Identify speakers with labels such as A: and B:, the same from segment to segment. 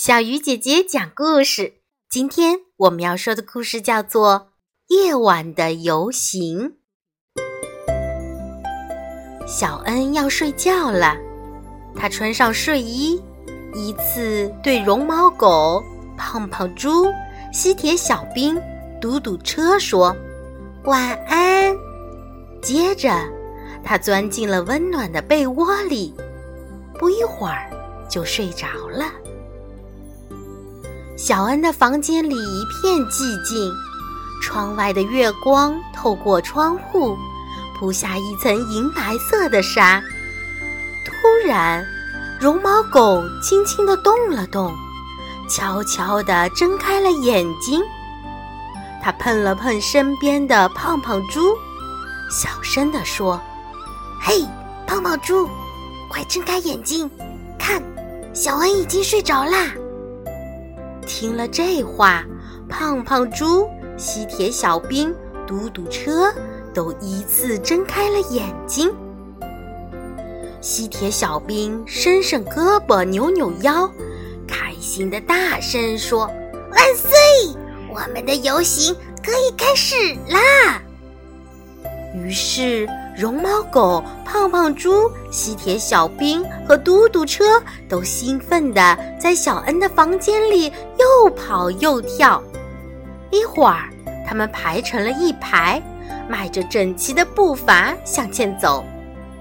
A: 小鱼姐姐讲故事。今天我们要说的故事叫做《夜晚的游行》。小恩要睡觉了，他穿上睡衣，依次对绒毛狗、胖胖猪、吸铁小兵、嘟嘟车说晚安。接着，他钻进了温暖的被窝里，不一会儿就睡着了。小恩的房间里一片寂静，窗外的月光透过窗户，铺下一层银白色的纱。突然，绒毛狗轻轻地动了动，悄悄地睁开了眼睛。它碰了碰身边的胖胖猪，小声地说：“
B: 嘿，胖胖猪，快睁开眼睛，看，小恩已经睡着啦。”
A: 听了这话，胖胖猪、吸铁小兵、嘟嘟车都依次睁开了眼睛。吸铁小兵伸伸胳膊，扭扭腰，开心的大声说：“
B: 万岁！我们的游行可以开始啦！”
A: 于是。绒毛狗、胖胖猪、吸铁小兵和嘟嘟车都兴奋地在小恩的房间里又跑又跳。一会儿，他们排成了一排，迈着整齐的步伐向前走。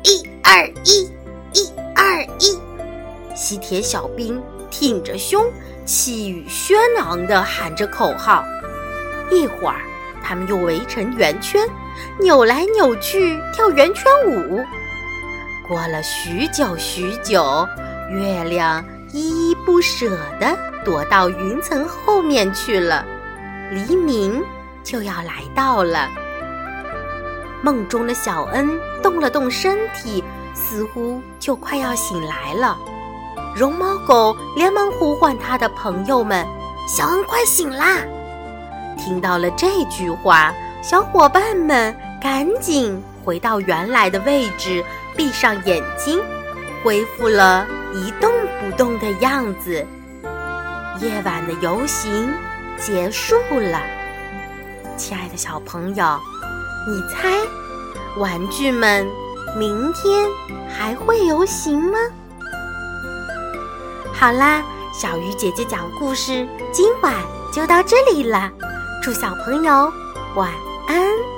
B: 一二一，一二一。
A: 吸铁小兵挺着胸，气宇轩昂地喊着口号。一会儿，他们又围成圆圈。扭来扭去跳圆圈舞，过了许久许久，月亮依依不舍地躲到云层后面去了。黎明就要来到了。梦中的小恩动了动身体，似乎就快要醒来了。绒毛狗连忙呼唤他的朋友们：“
B: 小恩快醒啦！”
A: 听到了这句话。小伙伴们赶紧回到原来的位置，闭上眼睛，恢复了一动不动的样子。夜晚的游行结束了，亲爱的小朋友，你猜，玩具们明天还会游行吗？好啦，小鱼姐姐讲故事，今晚就到这里了。祝小朋友晚。安。